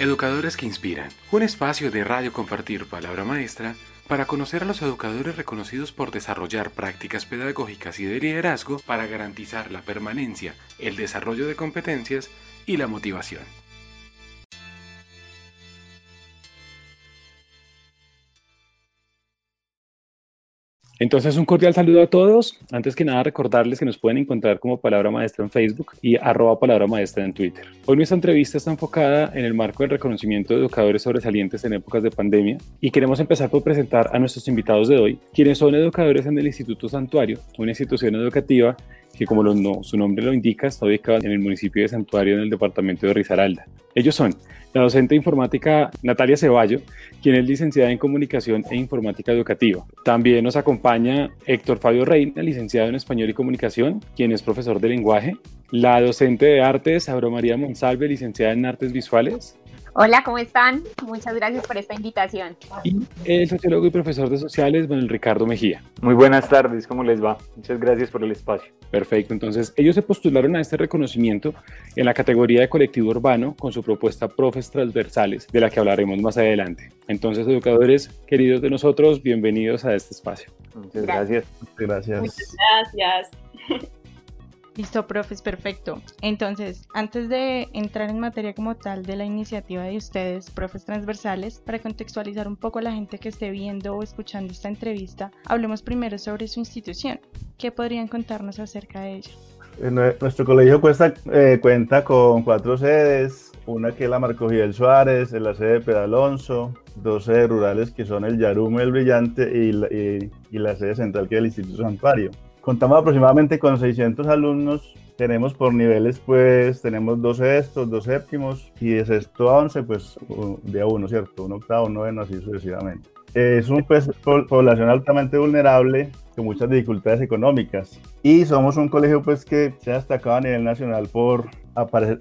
Educadores que Inspiran, un espacio de radio compartir palabra maestra para conocer a los educadores reconocidos por desarrollar prácticas pedagógicas y de liderazgo para garantizar la permanencia, el desarrollo de competencias y la motivación. Entonces, un cordial saludo a todos. Antes que nada, recordarles que nos pueden encontrar como Palabra Maestra en Facebook y arroba Palabra Maestra en Twitter. Hoy nuestra entrevista está enfocada en el marco del reconocimiento de educadores sobresalientes en épocas de pandemia y queremos empezar por presentar a nuestros invitados de hoy, quienes son educadores en el Instituto Santuario, una institución educativa que como su nombre lo indica, está ubicado en el municipio de Santuario en el departamento de Risaralda. Ellos son la docente informática Natalia Ceballo, quien es licenciada en Comunicación e Informática Educativa. También nos acompaña Héctor Fabio Reina, licenciado en Español y Comunicación, quien es profesor de lenguaje. La docente de artes, Auro María Monsalve, licenciada en Artes Visuales. Hola, ¿cómo están? Muchas gracias por esta invitación. Y el sociólogo y profesor de sociales, Manuel Ricardo Mejía. Muy buenas tardes, ¿cómo les va? Muchas gracias por el espacio. Perfecto, entonces ellos se postularon a este reconocimiento en la categoría de colectivo urbano con su propuesta Profes Transversales, de la que hablaremos más adelante. Entonces, educadores queridos de nosotros, bienvenidos a este espacio. Muchas gracias. Muchas gracias. Muchas gracias. Listo, profes, perfecto. Entonces, antes de entrar en materia como tal de la iniciativa de ustedes, profes transversales, para contextualizar un poco a la gente que esté viendo o escuchando esta entrevista, hablemos primero sobre su institución. ¿Qué podrían contarnos acerca de ella? Eh, nuestro colegio eh, cuenta con cuatro sedes, una que es la Marco Fidel Suárez, la sede de Pedalonso, dos sedes rurales que son el Yarume, el Brillante y la, y la sede central que es el Instituto Santuario. Contamos aproximadamente con 600 alumnos. Tenemos por niveles, pues, tenemos dos sextos, dos séptimos y de sexto a once, pues, de a uno, ¿cierto? Un octavo, un noveno, así sucesivamente. Es un pues, población altamente vulnerable con muchas dificultades económicas y somos un colegio pues que se ha destacado a nivel nacional por,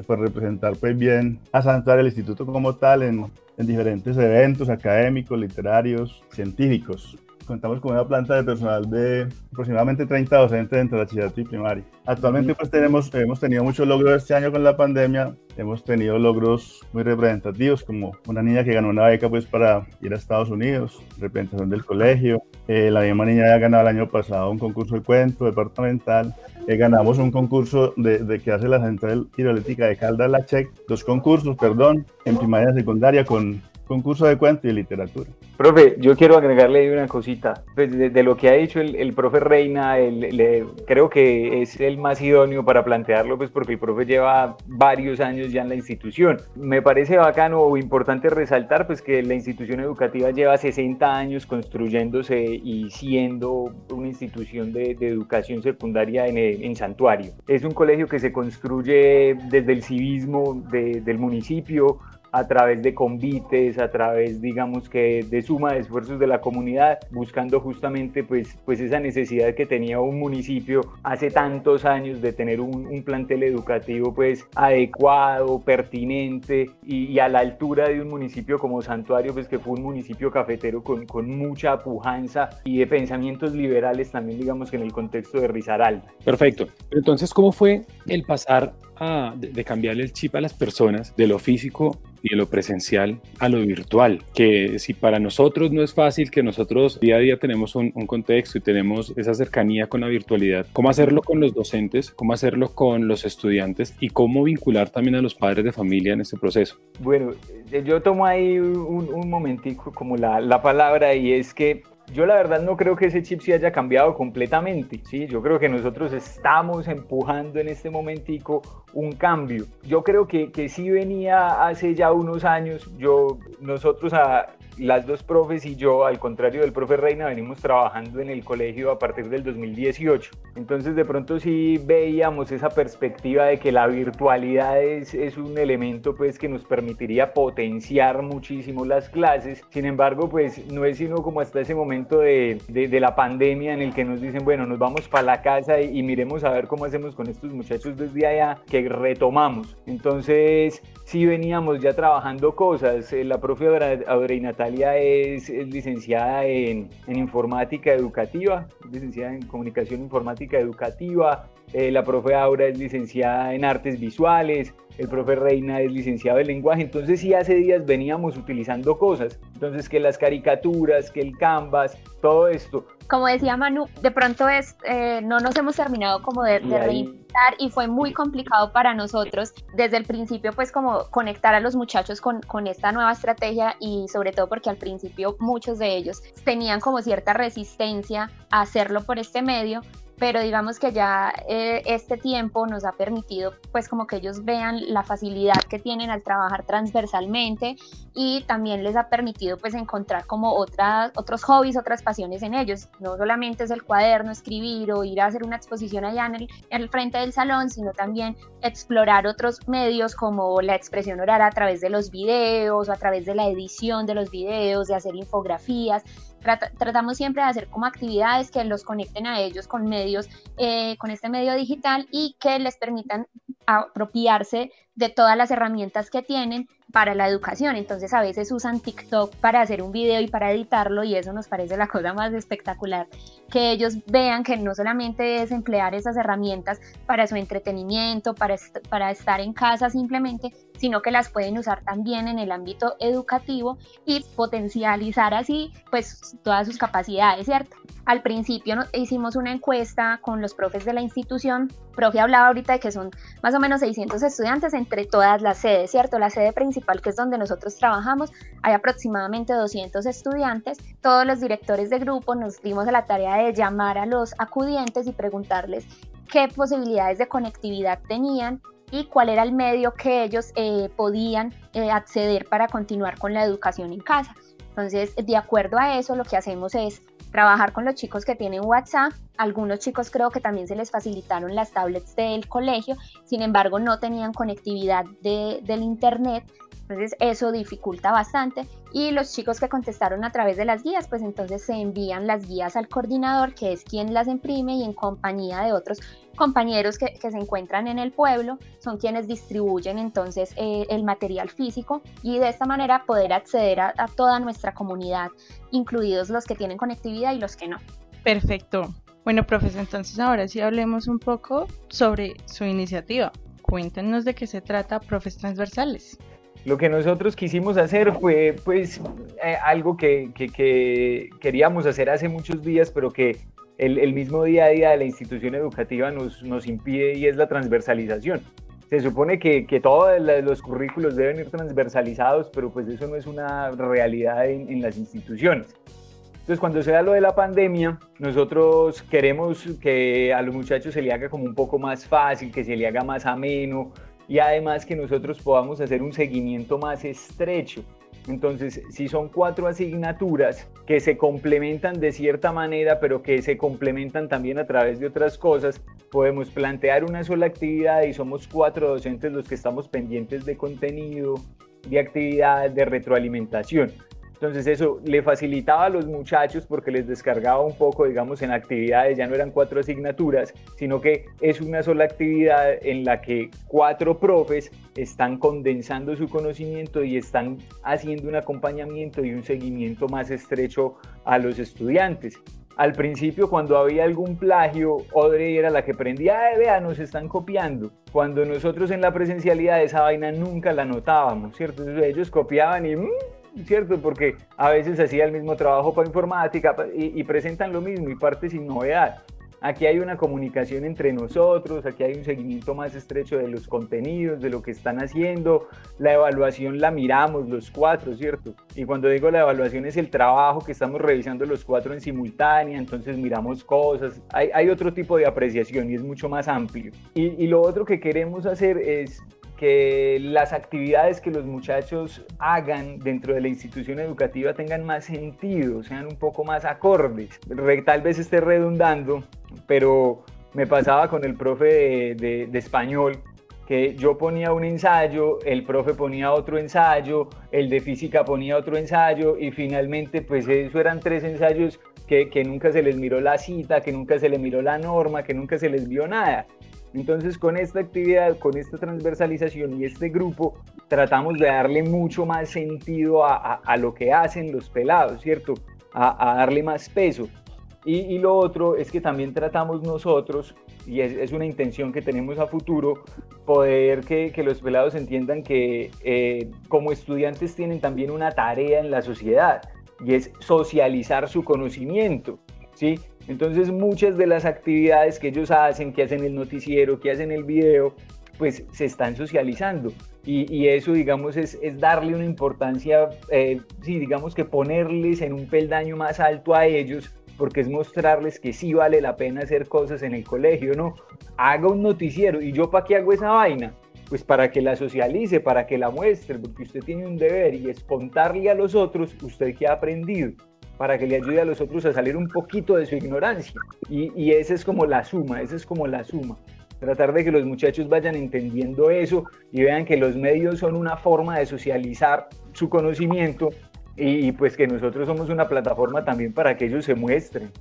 por representar pues bien a Santuario, el instituto como tal en, en diferentes eventos académicos, literarios, científicos contamos con una planta de personal de aproximadamente 30 docentes entre bachillerato y primaria. Actualmente pues tenemos, hemos tenido muchos logros este año con la pandemia, hemos tenido logros muy representativos como una niña que ganó una beca pues para ir a Estados Unidos, representación del colegio, eh, la misma niña ya ganado el año pasado un concurso de cuento departamental, eh, ganamos un concurso de, de, que hace la Central Hidroeléctrica de Caldas La Check, dos concursos, perdón, en primaria y secundaria con concurso de cuento y literatura. Profe, yo quiero agregarle una cosita. Pues de, lo que ha dicho el, profe Reina, creo que es el más idóneo para plantearlo, pues porque el profe lleva varios años ya en la institución. Me parece bacano o importante resaltar pues que la institución educativa lleva 60 años construyéndose y siendo una institución de, educación secundaria en, Santuario. Es un colegio que se construye desde el civismo del municipio, a través de convites, a través, digamos que de suma de esfuerzos de la comunidad, buscando justamente pues, pues esa necesidad que tenía un municipio hace tantos años de tener un, un plantel educativo pues adecuado, pertinente y, a la altura de un municipio como Santuario, pues que fue un municipio cafetero con, con mucha pujanza y de pensamientos liberales también, digamos que en el contexto de Risaralda. Perfecto. Entonces, ¿cómo fue el pasar a, de, de cambiarle el chip a las personas de lo físico y de lo presencial a lo virtual, que si para nosotros no es fácil, que nosotros día a día tenemos un, contexto y tenemos esa cercanía con la virtualidad, ¿cómo hacerlo con los docentes? ¿Cómo hacerlo con los estudiantes? ¿Y cómo vincular también a los padres de familia en este proceso? Bueno, eh, yo tomo ahí un, un momentico como la, la palabra y es que yo la verdad no creo que ese chip se haya cambiado completamente, ¿sí? Yo creo que nosotros estamos empujando en este momentico un cambio. Yo creo que, que sí venía hace ya unos años, yo, nosotros a, las dos profes y yo, al contrario del profe Reina, venimos trabajando en el colegio a partir del 2018. Entonces de pronto sí veíamos esa perspectiva de que la virtualidad es, es un elemento pues que nos permitiría potenciar muchísimo las clases. Sin embargo, pues no es sino como hasta ese momento de, de, la pandemia en el que nos dicen, bueno, nos vamos para la casa y, y miremos a ver cómo hacemos con estos muchachos desde allá, que retomamos. Entonces sí veníamos ya trabajando cosas. Eh, la profe Audrey Natalia es, licenciada en, informática educativa, licenciada en comunicación informática educativa. eh, la profe Aura es licenciada en artes visuales, el profe Reina es licenciado en lenguaje, entonces sí hace días veníamos utilizando cosas, entonces que las caricaturas, que el canvas, todo esto. Como decía Manu, de pronto es, eh, no nos hemos terminado como de, de reinventar y fue muy complicado para nosotros desde el principio pues como conectar a los muchachos con, con esta nueva estrategia y sobre todo porque al principio muchos de ellos tenían como cierta resistencia a hacerlo por este medio, pero digamos que ya eh, este tiempo nos ha permitido pues como que ellos vean la facilidad que tienen al trabajar transversalmente y también les ha permitido pues encontrar como otras, otros hobbies, otras pasiones en ellos. No solamente es el cuaderno, escribir o ir a hacer una exposición allá en el, en el frente del salón, sino también explorar otros medios como la expresión oral a través de los videos o a través de la edición de los videos, de hacer infografías tratamos siempre de hacer como actividades que los conecten a ellos con medios, eh, con este medio digital y que les permitan apropiarse de todas las herramientas que tienen para la educación. Entonces a veces usan TikTok para hacer un video y para editarlo y eso nos parece la cosa más espectacular, que ellos vean que no solamente es emplear esas herramientas para su entretenimiento, para, para estar en casa simplemente, sino que las pueden usar también en el ámbito educativo y potencializar así pues todas sus capacidades, ¿cierto? Al principio hicimos una encuesta con los profes de la institución, profe hablaba ahorita de que son más o menos 600 estudiantes entre todas las sedes, ¿cierto? La sede principal que es donde nosotros trabajamos, hay aproximadamente 200 estudiantes, todos los directores de grupo nos dimos a la tarea de llamar a los acudientes y preguntarles qué posibilidades de conectividad tenían y cuál era el medio que ellos eh, podían eh, acceder para continuar con la educación en casa. Entonces, de acuerdo a eso, lo que hacemos es trabajar con los chicos que tienen WhatsApp. Algunos chicos creo que también se les facilitaron las tablets del colegio, sin embargo no tenían conectividad del Internet. Entonces eso dificulta bastante y los chicos que contestaron a través de las guías, pues entonces se envían las guías al coordinador, que es quien las imprime y en compañía de otros compañeros que, se encuentran en el pueblo, son quienes distribuyen entonces eh, el material físico y de esta manera poder acceder a, toda nuestra comunidad, incluidos los que tienen conectividad y los que no. Perfecto. Bueno, profesor, entonces ahora sí hablemos un poco sobre su iniciativa. Cuéntenos de qué se trata Profes Transversales. Lo que nosotros quisimos hacer fue pues eh, algo que, queríamos hacer hace muchos días, pero que el, mismo día a día de la institución educativa nos, nos impide y es la transversalización. Se supone que, todos los currículos deben ir transversalizados, pero pues eso no es una realidad en, en las instituciones. Entonces, cuando se da lo de la pandemia, nosotros queremos que a los muchachos se le haga como un poco más fácil, que se le haga más ameno, y además que nosotros podamos hacer un seguimiento más estrecho. Entonces, si son cuatro asignaturas que se complementan de cierta manera, pero que se complementan también a través de otras cosas, podemos plantear una sola actividad y somos cuatro docentes los que estamos pendientes de contenido, de actividad, de retroalimentación. Entonces eso le facilitaba a los muchachos porque les descargaba un poco, digamos, en actividades, ya no eran cuatro asignaturas, sino que es una sola actividad en la que cuatro profes están condensando su conocimiento y están haciendo un acompañamiento y un seguimiento más estrecho a los estudiantes. Al principio, cuando había algún plagio, Audrey era la que prendía, Ay, vea, nos están copiando. Cuando nosotros en la presencialidad esa vaina nunca la notábamos, ¿cierto? ellos copiaban y... Mm, ¿cierto? Porque a veces hacía el mismo trabajo para informática y, presentan lo mismo y parte sin novedad. Aquí hay una comunicación entre nosotros, aquí hay un seguimiento más estrecho de los contenidos, de lo que están haciendo. La evaluación la miramos los cuatro, ¿cierto? Y cuando digo la evaluación es el trabajo que estamos revisando los cuatro en simultánea, entonces miramos cosas. Hay, hay otro tipo de apreciación y es mucho más amplio. Y, y lo otro que queremos hacer es que las actividades que los muchachos hagan dentro de la institución educativa tengan más sentido, sean un poco más acordes. Tal vez esté redundando, pero me pasaba con el profe de, español que yo ponía un ensayo, el profe ponía otro ensayo, el de física ponía otro ensayo y finalmente pues eso eran tres ensayos que, que nunca se les miró la cita, que nunca se les miró la norma, que nunca se les vio nada. Entonces con esta actividad, con esta transversalización y este grupo, tratamos de darle mucho más sentido a, lo que hacen los pelados, ¿cierto? A, darle más peso. Y, lo otro es que también tratamos nosotros y es, una intención que tenemos a futuro, poder que, los pelados entiendan que eh, como estudiantes tienen también una tarea en la sociedad y es socializar su conocimiento, ¿sí? Entonces muchas de las actividades que ellos hacen, que hacen el noticiero, que hacen el video, pues se están socializando. Y, eso, digamos, es, darle una importancia, eh, sí, digamos que ponerles en un peldaño más alto a ellos, porque es mostrarles que sí vale la pena hacer cosas en el colegio, ¿no? Haga un noticiero. ¿Y yo para qué hago esa vaina? Pues para que la socialice, para que la muestre, porque usted tiene un deber y es contarle a los otros usted qué ha aprendido para que le ayude a los otros a salir un poquito de su ignorancia. Y, y esa es como la suma, esa es como la suma. Tratar de que los muchachos vayan entendiendo eso y vean que los medios son una forma de socializar su conocimiento y, pues que nosotros somos una plataforma también para que ellos se muestren.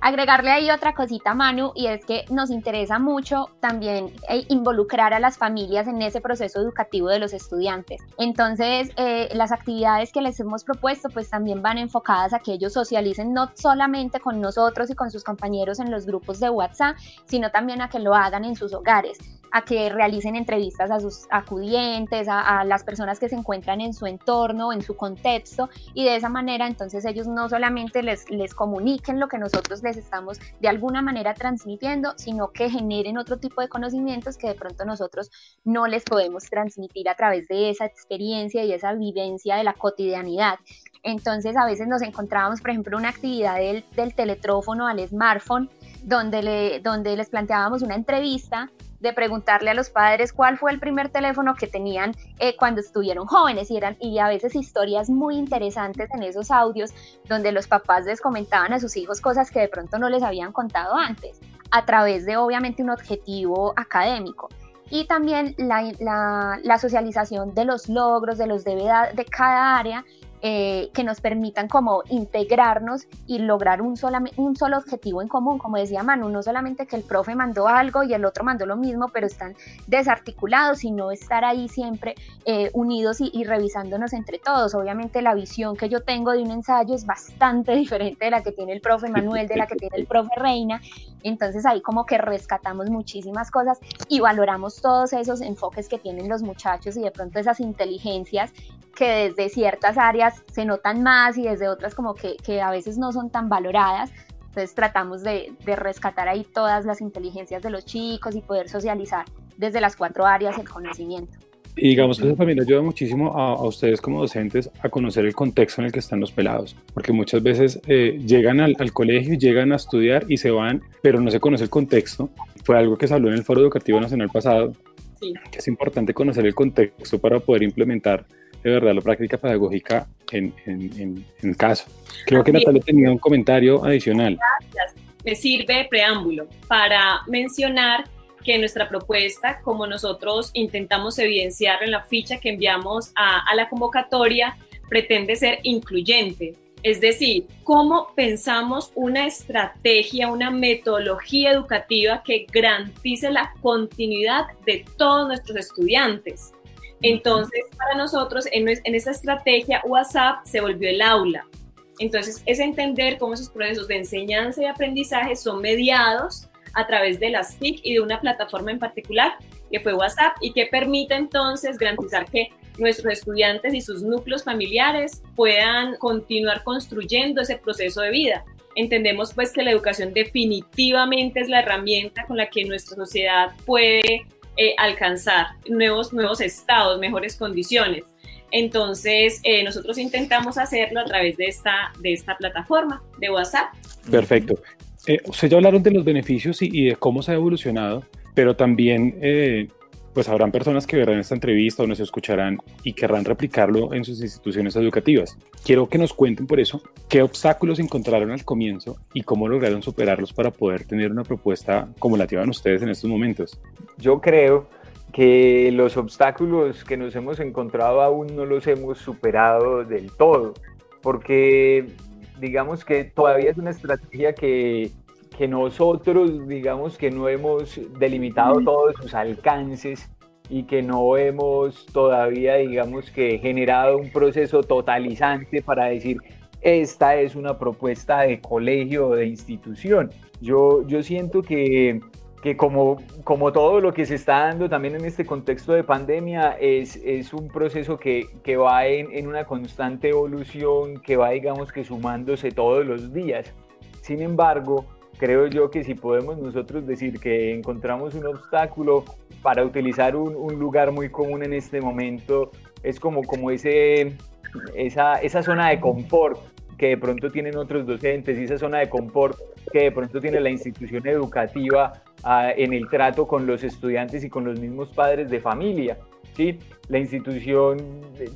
Agregarle ahí otra cosita, Manu, y es que nos interesa mucho también eh, involucrar a las familias en ese proceso educativo de los estudiantes. Entonces, eh, las actividades que les hemos propuesto pues también van enfocadas a que ellos socialicen no solamente con nosotros y con sus compañeros en los grupos de WhatsApp, sino también a que lo hagan en sus hogares a que realicen entrevistas a sus acudientes, a, las personas que se encuentran en su entorno, en su contexto, y de esa manera entonces ellos no solamente les, les comuniquen lo que nosotros les estamos de alguna manera transmitiendo, sino que generen otro tipo de conocimientos que de pronto nosotros no les podemos transmitir a través de esa experiencia y esa vivencia de la cotidianidad. Entonces a veces nos encontrábamos, por ejemplo, una actividad del, del teletrófono al smartphone, donde, le, donde les planteábamos una entrevista de preguntarle a los padres cuál fue el primer teléfono que tenían eh, cuando estuvieron jóvenes. Y, eran, y a veces historias muy interesantes en esos audios donde los papás les comentaban a sus hijos cosas que de pronto no les habían contado antes, a través de obviamente un objetivo académico. Y también la, la, la, socialización de los logros, de los deberes de cada área eh, que nos permitan como integrarnos y lograr un, un solo objetivo en común, como decía Manu, no solamente que el profe mandó algo y el otro mandó lo mismo, pero están desarticulados, sino estar ahí siempre eh, unidos y, revisándonos entre todos. Obviamente la visión que yo tengo de un ensayo es bastante diferente de la que tiene el profe Manuel, de la que tiene el profe Reina, entonces ahí como que rescatamos muchísimas cosas y valoramos todos esos enfoques que tienen los muchachos y de pronto esas inteligencias que desde ciertas áreas se notan más y desde otras como que, que a veces no son tan valoradas. Entonces tratamos de, de, rescatar ahí todas las inteligencias de los chicos y poder socializar desde las cuatro áreas el conocimiento. Y digamos que eso también ayuda muchísimo a, a, ustedes como docentes a conocer el contexto en el que están los pelados, porque muchas veces eh, llegan al, al, colegio, llegan a estudiar y se van, pero no se conoce el contexto. Fue algo que se habló en el Foro Educativo Nacional pasado, sí. que es importante conocer el contexto para poder implementar de verdad la práctica pedagógica en, en, en, caso. Creo que Natalia tenía un comentario adicional. Gracias. Me sirve de preámbulo para mencionar que nuestra propuesta, como nosotros intentamos evidenciar en la ficha que enviamos a, a la convocatoria, pretende ser incluyente. Es decir, cómo pensamos una estrategia, una metodología educativa que garantice la continuidad de todos nuestros estudiantes. Entonces, para nosotros, en, en esa estrategia, WhatsApp se volvió el aula. Entonces, es entender cómo esos procesos de enseñanza y aprendizaje son mediados a través de las TIC y de una plataforma en particular, que fue WhatsApp, y que permite entonces garantizar que nuestros estudiantes y sus núcleos familiares puedan continuar construyendo ese proceso de vida. Entendemos pues que la educación definitivamente es la herramienta con la que nuestra sociedad puede eh, alcanzar nuevos, nuevos estados, mejores condiciones. Entonces, eh, nosotros intentamos hacerlo a través de esta, de esta plataforma de WhatsApp. Perfecto. Eh, ustedes ya hablaron de los beneficios y, de cómo se ha evolucionado, pero también eh, pues habrán personas que verán esta entrevista o nos escucharán y querrán replicarlo en sus instituciones educativas. Quiero que nos cuenten por eso qué obstáculos encontraron al comienzo y cómo lograron superarlos para poder tener una propuesta como la llevan ustedes en estos momentos. Yo creo que los obstáculos que nos hemos encontrado aún no los hemos superado del todo, porque digamos que todavía es una estrategia que que nosotros, digamos, que no hemos delimitado todos sus alcances y que no hemos todavía, digamos, que generado un proceso totalizante para decir, esta es una propuesta de colegio o de institución. Yo, yo siento que, que como, como todo lo que se está dando también en este contexto de pandemia, es, es un proceso que, que va en, en, una constante evolución, que va, digamos, que sumándose todos los días. Sin embargo, creo yo que si podemos nosotros decir que encontramos un obstáculo para utilizar un, un lugar muy común en este momento, es como, como ese, esa, esa zona de confort que de pronto tienen otros docentes y esa zona de confort que de pronto tiene la institución educativa ah, en el trato con los estudiantes y con los mismos padres de familia. ¿sí? La institución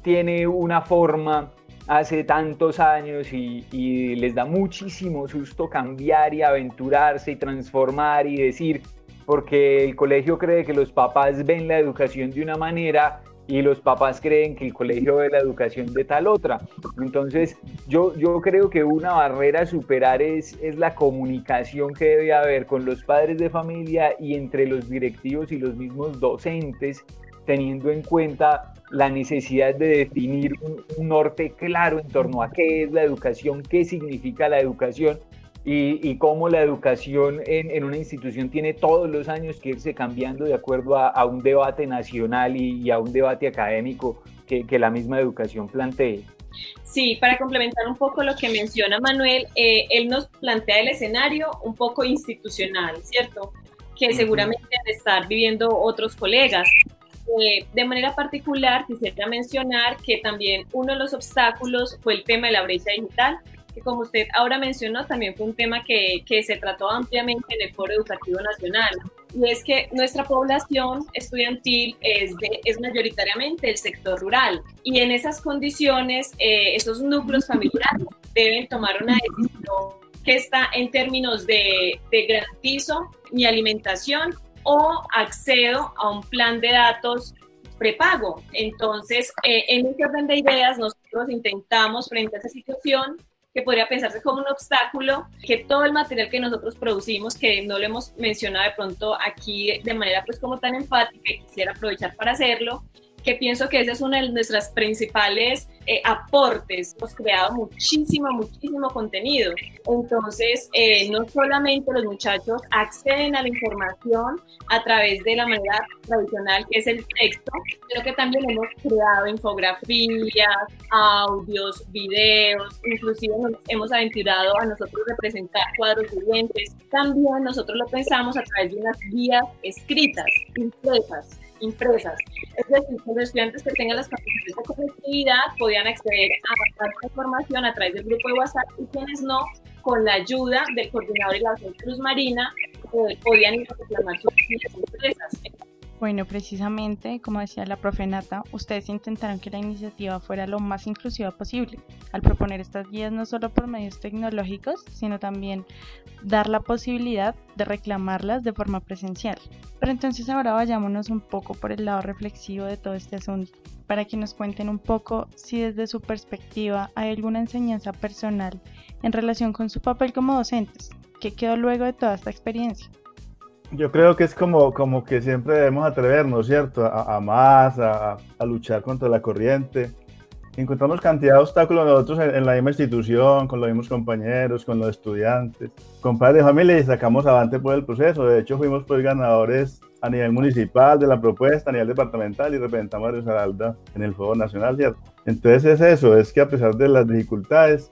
tiene una forma hace tantos años y, les da muchísimo susto cambiar y aventurarse y transformar y decir, porque el colegio cree que los papás ven la educación de una manera y los papás creen que el colegio ve la educación de tal otra. Entonces, yo, yo creo que una barrera a superar es, es la comunicación que debe haber con los padres de familia y entre los directivos y los mismos docentes, teniendo en cuenta la necesidad de definir un, un norte claro en torno a qué es la educación, qué significa la educación y, y, cómo la educación en, en, una institución tiene todos los años que irse cambiando de acuerdo a, a un debate nacional y, y, a un debate académico que, que, la misma educación plantee. Sí, para complementar un poco lo que menciona Manuel, eh, él nos plantea el escenario un poco institucional, ¿cierto? Que seguramente han estar viviendo otros colegas. Eh, de manera particular, quisiera mencionar que también uno de los obstáculos fue el tema de la brecha digital, que como usted ahora mencionó, también fue un tema que, que, se trató ampliamente en el Foro Educativo Nacional. Y es que nuestra población estudiantil es, de, es mayoritariamente del sector rural. Y en esas condiciones, eh, esos núcleos familiares deben tomar una decisión que está en términos de, de garantizo mi alimentación o accedo a un plan de datos prepago. Entonces, eh, en este orden de ideas, nosotros intentamos frente a esa situación que podría pensarse como un obstáculo, que todo el material que nosotros producimos, que no lo hemos mencionado de pronto aquí de manera pues como tan enfática, y quisiera aprovechar para hacerlo, que pienso que esa es una de nuestras principales eh, aportes. Hemos creado muchísimo, muchísimo contenido. Entonces, eh, no solamente los muchachos acceden a la información a través de la manera tradicional, que es el texto, sino que también hemos creado infografías, audios, videos, inclusive nos hemos aventurado a nosotros representar cuadros vivientes. También nosotros lo pensamos a través de unas guías escritas, impresas impresas. Es decir, los estudiantes que tengan las capacidades de conectividad podían acceder a esta información a través del grupo de WhatsApp y quienes no, con la ayuda del coordinador y la Cruz Marina, eh, podían ir a reclamar sus impresas. Bueno, precisamente, como decía la profe Nata, ustedes intentaron que la iniciativa fuera lo más inclusiva posible, al proponer estas guías no solo por medios tecnológicos, sino también dar la posibilidad de reclamarlas de forma presencial. Pero entonces ahora vayámonos un poco por el lado reflexivo de todo este asunto, para que nos cuenten un poco si desde su perspectiva hay alguna enseñanza personal en relación con su papel como docentes, que quedó luego de toda esta experiencia. Yo creo que es como, como que siempre debemos atrevernos, ¿cierto? A, a más, a, a, luchar contra la corriente. Encontramos cantidad de obstáculos nosotros en, en, la misma institución, con los mismos compañeros, con los estudiantes, con padres de familia y sacamos adelante por el proceso. De hecho, fuimos pues ganadores a nivel municipal de la propuesta, a nivel departamental y representamos a Risaralda en el Foro Nacional, ¿cierto? Entonces es eso, es que a pesar de las dificultades,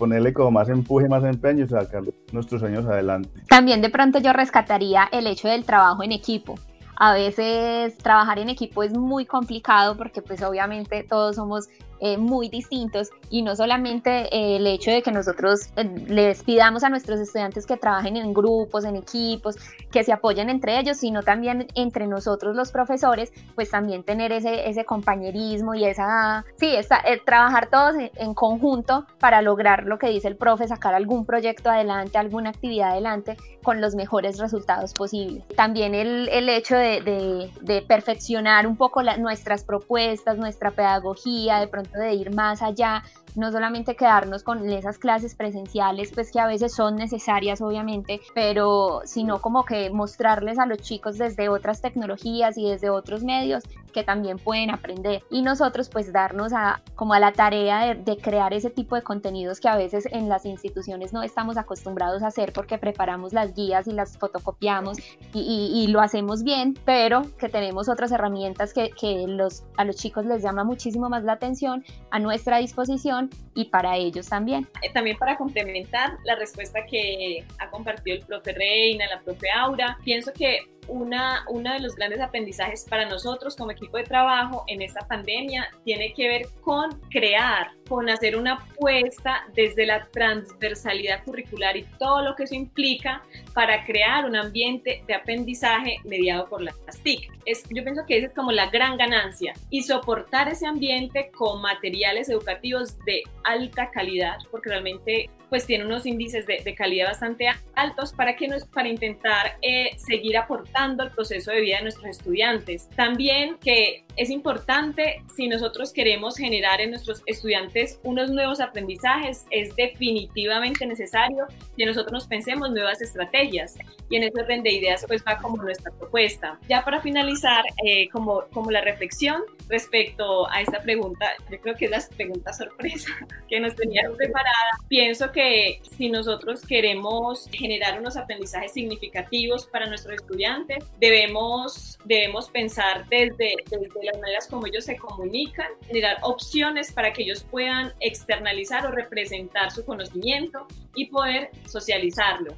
ponerle como más empuje, más empeño y sacar nuestros sueños adelante. También de pronto yo rescataría el hecho del trabajo en equipo. A veces trabajar en equipo es muy complicado porque pues obviamente todos somos eh, muy distintos y no solamente eh, el hecho de que nosotros eh, les pidamos a nuestros estudiantes que trabajen en grupos, en equipos, que se apoyen entre ellos, sino también entre nosotros los profesores, pues también tener ese, ese compañerismo y esa, sí, esa, trabajar todos en, en, conjunto para lograr lo que dice el profe, sacar algún proyecto adelante, alguna actividad adelante con los mejores resultados posibles. También el, el hecho de, de, de, perfeccionar un poco la, nuestras propuestas, nuestra pedagogía, de pronto de ir más allá no solamente quedarnos con esas clases presenciales, pues que a veces son necesarias obviamente, pero sino como que mostrarles a los chicos desde otras tecnologías y desde otros medios que también pueden aprender y nosotros pues darnos a como a la tarea de, crear ese tipo de contenidos que a veces en las instituciones no estamos acostumbrados a hacer porque preparamos las guías y las fotocopiamos y, lo hacemos bien, pero que tenemos otras herramientas que, que los, a los chicos les llama muchísimo más la atención a nuestra disposición y para ellos también. Eh, también para complementar la respuesta que ha compartido el profe Reina, la profe Aura, pienso que una, uno de los grandes aprendizajes para nosotros como equipo de trabajo en esta pandemia tiene que ver con crear, con hacer una apuesta desde la transversalidad curricular y todo lo que eso implica para crear un ambiente de aprendizaje mediado por las TIC. Es, yo pienso que esa es como la gran ganancia y soportar ese ambiente con materiales educativos de alta calidad, porque realmente pues tiene unos índices de, calidad bastante altos para, que nos, para intentar eh, seguir aportando al proceso de vida de nuestros estudiantes. También que es importante, si nosotros queremos generar en nuestros estudiantes unos nuevos aprendizajes, es definitivamente necesario que nosotros nos pensemos nuevas estrategias y en ese orden de ideas pues va como nuestra propuesta. Ya para finalizar, eh, como, como la reflexión respecto a esta pregunta, yo creo que es la pregunta sorpresa que nos tenían preparada, pienso que si nosotros queremos generar unos aprendizajes significativos para nuestros estudiantes, debemos, debemos pensar desde, desde las maneras como ellos se comunican, generar opciones para que ellos puedan externalizar o representar su conocimiento y poder socializarlo.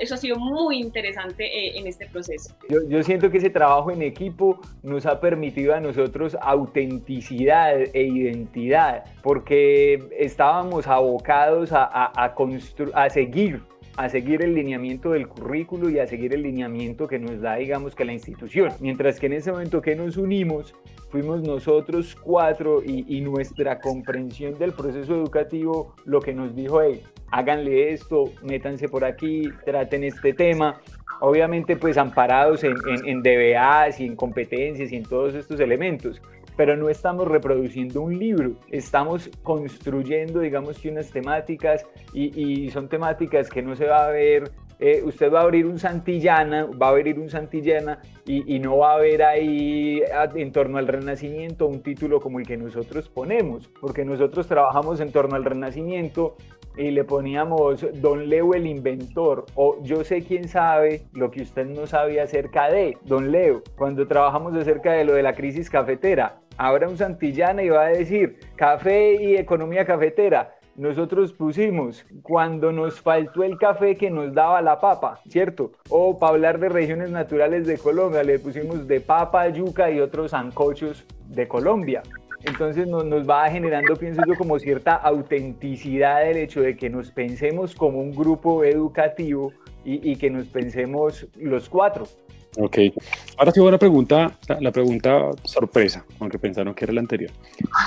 eso ha sido muy interesante eh, en este proceso. Yo, yo siento que ese trabajo en equipo nos ha permitido a nosotros autenticidad e identidad, porque estábamos abocados a, a, a, a seguir a seguir el lineamiento del currículo y a seguir el lineamiento que nos da, digamos, que la institución. Mientras que en ese momento que nos unimos, fuimos nosotros cuatro y, nuestra comprensión del proceso educativo lo que nos dijo, hey, háganle esto, métanse por aquí, traten este tema. Obviamente, pues amparados en, en, en DBAs y en competencias y en todos estos elementos pero no estamos reproduciendo un libro, estamos construyendo, digamos unas temáticas y, son temáticas que no se va a ver eh, usted va a abrir un Santillana, va a abrir un Santillana y, no va a ver ahí en torno al Renacimiento un título como el que nosotros ponemos, porque nosotros trabajamos en torno al Renacimiento y le poníamos Don Leo el inventor o yo sé quién sabe lo que usted no sabe acerca de Don Leo. Cuando trabajamos acerca de lo de la crisis cafetera, Ahora un Santillana y va a decir café y economía cafetera. Nosotros pusimos cuando nos faltó el café que nos daba la papa, ¿cierto? O para hablar de regiones naturales de Colombia, le pusimos de papa, yuca y otros ancochos de Colombia. Entonces nos, va generando, pienso yo, como cierta autenticidad el hecho de que nos pensemos como un grupo educativo y que nos pensemos los cuatro. Ok. Ahora sí, una pregunta, la pregunta sorpresa, aunque pensaron que era la anterior.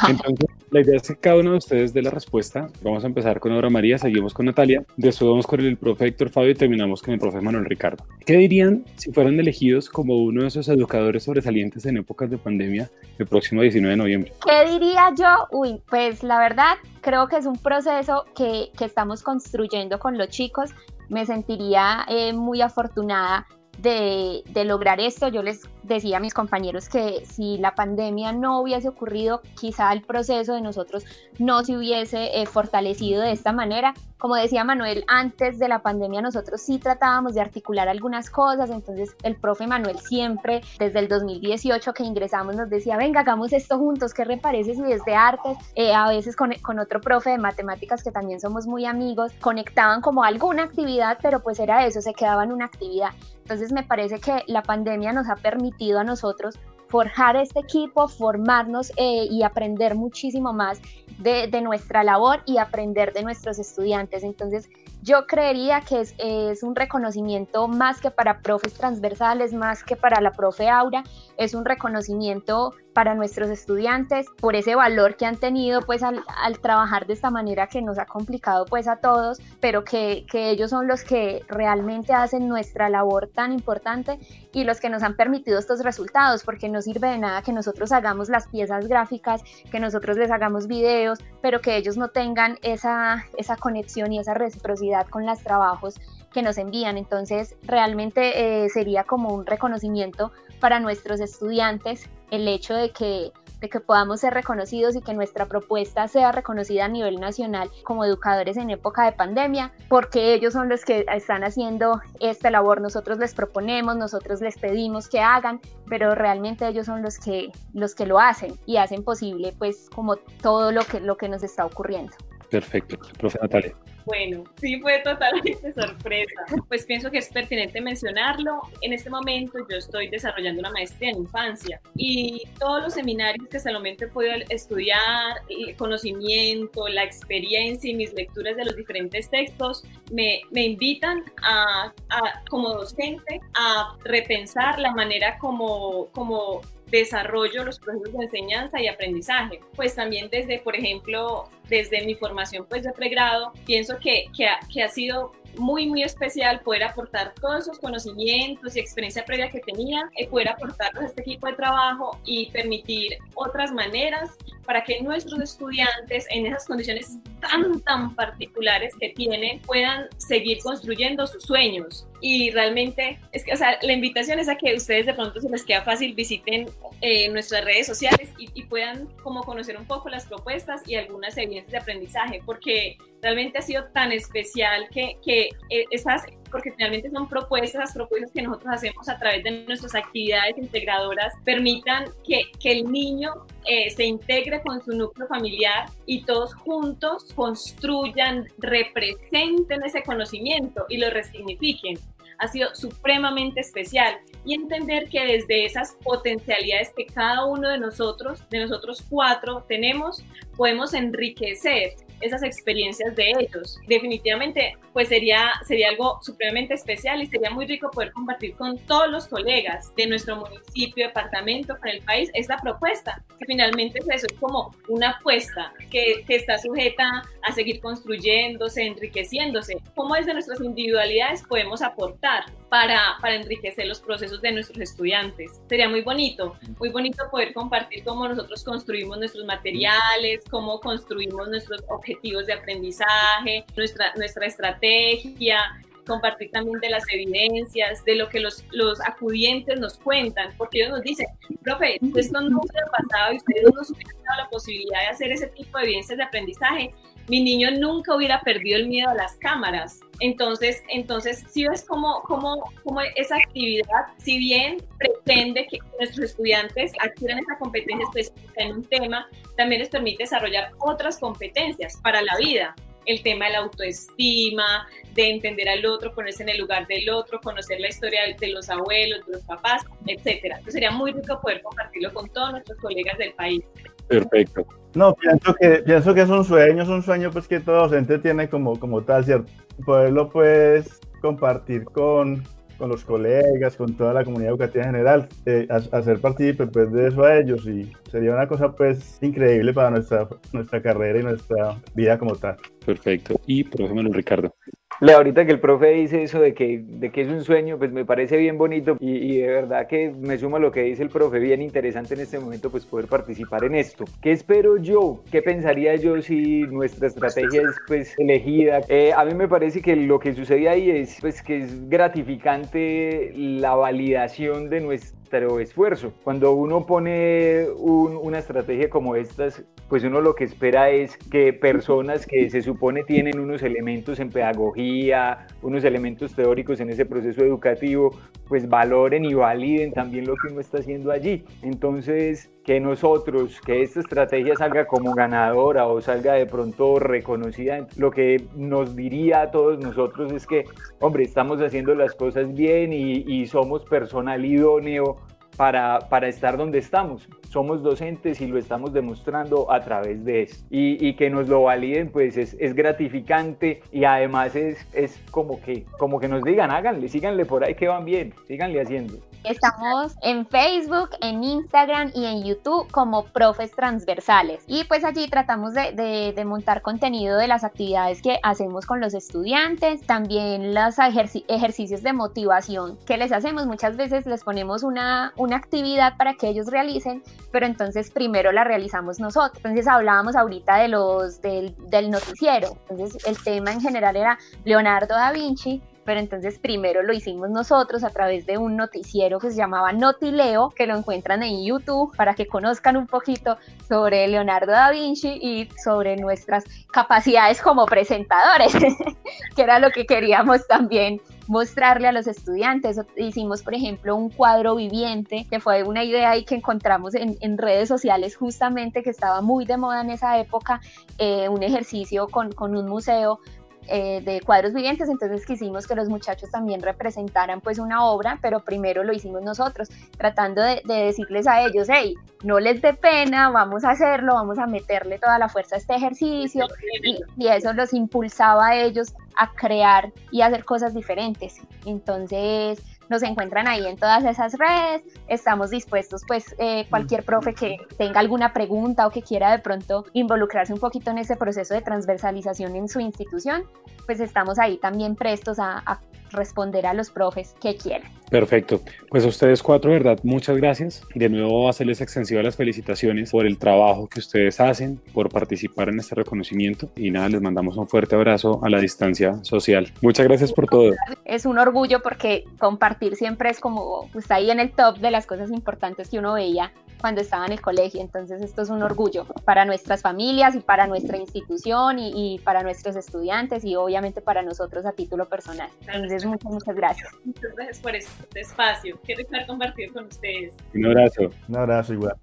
Entonces, la idea es que cada uno de ustedes dé la respuesta. Vamos a empezar con Aura María, seguimos con Natalia, después vamos con el profe Héctor Fabio y terminamos con el profe Manuel Ricardo. ¿Qué dirían si fueran elegidos como uno de esos educadores sobresalientes en épocas de pandemia el próximo 19 de noviembre? ¿Qué diría yo? Uy, pues la verdad, creo que es un proceso que, que estamos construyendo con los chicos. Me sentiría eh, muy afortunada de, lograr esto. Yo les decía a mis compañeros que si la pandemia no hubiese ocurrido, quizá el proceso de nosotros no se hubiese eh, fortalecido de esta manera. Como decía Manuel, antes de la pandemia nosotros sí tratábamos de articular algunas cosas, entonces el profe Manuel siempre, desde el 2018 que ingresamos, nos decía, venga, hagamos esto juntos, ¿qué le parece si desde artes, eh, a veces con, con otro profe de matemáticas que también somos muy amigos, conectaban como alguna actividad, pero pues era eso, se quedaba en una actividad. Entonces me parece que la pandemia nos ha permitido a nosotros forjar este equipo, formarnos eh, y aprender muchísimo más de, nuestra labor y aprender de nuestros estudiantes. Entonces, yo creería que es, es, un reconocimiento más que para profes transversales, más que para la profe Aura, es un reconocimiento para nuestros estudiantes, por ese valor que han tenido pues al, trabajar de esta manera que nos ha complicado pues a todos, pero que, que ellos son los que realmente hacen nuestra labor tan importante y los que nos han permitido estos resultados, porque no sirve de nada que nosotros hagamos las piezas gráficas, que nosotros les hagamos videos, pero que ellos no tengan esa, esa conexión y esa reciprocidad con los trabajos que nos envían. Entonces, realmente eh, sería como un reconocimiento para nuestros estudiantes el hecho de que de que podamos ser reconocidos y que nuestra propuesta sea reconocida a nivel nacional como educadores en época de pandemia, porque ellos son los que están haciendo esta labor. Nosotros les proponemos, nosotros les pedimos que hagan, pero realmente ellos son los que, los que lo hacen y hacen posible pues como todo lo que, lo que nos está ocurriendo. Perfecto, profe Natalia. Bueno, sí fue totalmente sorpresa. Pues pienso que es pertinente mencionarlo. En este momento yo estoy desarrollando una maestría en infancia y todos los seminarios que momento he podido estudiar, el conocimiento, la experiencia y mis lecturas de los diferentes textos me, me invitan a, a, como docente a repensar la manera como, como desarrollo los procesos de enseñanza y aprendizaje. Pues también desde, por ejemplo, desde mi formación pues de pregrado, pienso que, que, que ha sido muy, muy especial poder aportar todos esos conocimientos y experiencia previa que tenía, y poder aportarlos a este equipo de trabajo y permitir otras maneras para que nuestros estudiantes en esas condiciones tan, tan particulares que tienen puedan seguir construyendo sus sueños. Y realmente, es que, o sea, la invitación es a que ustedes de pronto se les queda fácil, visiten eh, nuestras redes sociales y, y puedan como conocer un poco las propuestas y algunas evidencias de aprendizaje, porque realmente ha sido tan especial que, que eh, esas, porque finalmente son propuestas, las propuestas que nosotros hacemos a través de nuestras actividades integradoras, permitan que, que el niño eh, se integre con su núcleo familiar y todos juntos construyan, representen ese conocimiento y lo resignifiquen. Ha sido supremamente especial. Y entender que desde esas potencialidades que cada uno de nosotros, de nosotros cuatro, tenemos, podemos enriquecer esas experiencias de ellos. Definitivamente, pues sería, sería algo supremamente especial y sería muy rico poder compartir con todos los colegas de nuestro municipio, departamento, con el país, esta propuesta, que finalmente es eso, es como una apuesta que, que está sujeta a seguir construyéndose, enriqueciéndose. ¿Cómo desde nuestras individualidades podemos aportar para, para enriquecer los procesos de nuestros estudiantes? Sería muy bonito, muy bonito poder compartir cómo nosotros construimos nuestros materiales, cómo construimos nuestros objetivos de aprendizaje, nuestra, nuestra estrategia, compartir también de las evidencias, de lo que los, los acudientes nos cuentan, porque ellos nos dicen, profe, esto no hubiera pasado y ustedes no nos hubieran dado la posibilidad de hacer ese tipo de evidencias de aprendizaje, mi niño nunca hubiera perdido el miedo a las cámaras. Entonces, entonces si ves cómo, cómo, cómo esa actividad, si bien pretende que nuestros estudiantes adquieran esa competencia específica en un tema, también les permite desarrollar otras competencias para la vida el tema de la autoestima, de entender al otro, ponerse en el lugar del otro, conocer la historia de los abuelos, de los papás, etcétera. Entonces sería muy rico poder compartirlo con todos nuestros colegas del país. Perfecto. No, pienso que, pienso que es un sueño, es un sueño pues que todo docente tiene como, como tal, ¿cierto? Poderlo pues compartir con, con los colegas, con toda la comunidad educativa en general, eh, hacer partícipe pues, de eso a ellos y sería una cosa pues increíble para nuestra, nuestra carrera y nuestra vida como tal. Perfecto. Y por ejemplo, Ricardo. Le, ahorita que el profe dice eso de que, de que es un sueño, pues me parece bien bonito y, y, de verdad que me suma lo que dice el profe, bien interesante en este momento pues poder participar en esto. ¿Qué espero yo? ¿Qué pensaría yo si nuestra estrategia es pues elegida? Eh, a mí me parece que lo que sucede ahí es pues que es gratificante la validación de nuestra esfuerzo. Cuando uno pone un, una estrategia como estas, pues uno lo que espera es que personas que se supone tienen unos elementos en pedagogía, unos elementos teóricos en ese proceso educativo, pues valoren y validen también lo que uno está haciendo allí. Entonces, que nosotros, que esta estrategia salga como ganadora o salga de pronto reconocida, lo que nos diría a todos nosotros es que, hombre, estamos haciendo las cosas bien y, y somos personal idóneo para, para, estar donde estamos. Somos docentes y lo estamos demostrando a través de eso. Y, y que nos lo validen, pues es, es, gratificante y además es, es como, que, como que nos digan, háganle, síganle por ahí que van bien, síganle haciendo. Estamos en Facebook, en Instagram y en YouTube como Profes Transversales. Y pues allí tratamos de, montar contenido de las actividades que hacemos con los estudiantes, también los ejercicios de motivación que les hacemos. Muchas veces les ponemos una, una actividad para que ellos realicen, pero entonces primero la realizamos nosotros. Entonces hablábamos ahorita de los del, del noticiero. Entonces el tema en general era Leonardo da Vinci pero entonces primero lo hicimos nosotros a través de un noticiero que se llamaba Notileo, que lo encuentran en YouTube para que conozcan un poquito sobre Leonardo da Vinci y sobre nuestras capacidades como presentadores, que era lo que queríamos también mostrarle a los estudiantes. Hicimos, por ejemplo, un cuadro viviente, que fue una idea ahí que encontramos en, redes sociales justamente, que estaba muy de moda en esa época, eh, un ejercicio con, con un museo eh, de cuadros vivientes, entonces quisimos que los muchachos también representaran pues una obra, pero primero lo hicimos nosotros, tratando de, decirles a ellos, hey, no les dé pena, vamos a hacerlo, vamos a meterle toda la fuerza a este ejercicio, y, y eso los impulsaba a ellos a crear y hacer cosas diferentes. Entonces, nos encuentran ahí en todas esas redes. Estamos dispuestos, pues, eh, cualquier profe que tenga alguna pregunta o que quiera de pronto involucrarse un poquito en ese proceso de transversalización en su institución, pues estamos ahí también prestos a, responder a los profes que quieran. Perfecto. Pues a ustedes cuatro, ¿verdad? Muchas gracias. De nuevo, hacerles extensivas las felicitaciones por el trabajo que ustedes hacen, por participar en este reconocimiento. Y nada, les mandamos un fuerte abrazo a la distancia social. Muchas gracias por todo. Es un orgullo porque compartir siempre es como, pues ahí en el top de las cosas importantes que uno veía cuando estaba en el colegio. Entonces esto es un orgullo para nuestras familias y para nuestra institución y, para nuestros estudiantes y obviamente para nosotros a título personal. Entonces muchas, muchas gracias. Muchas gracias por este espacio. Quiero estar compartir con ustedes. Un abrazo. Un abrazo igual.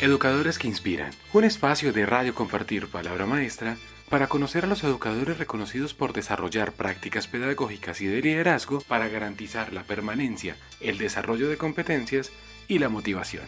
Educadores que inspiran. Un espacio de Radio Compartir Palabra Maestra para conocer a los educadores reconocidos por desarrollar prácticas pedagógicas y de liderazgo para garantizar la permanencia, el desarrollo de competencias y la motivación.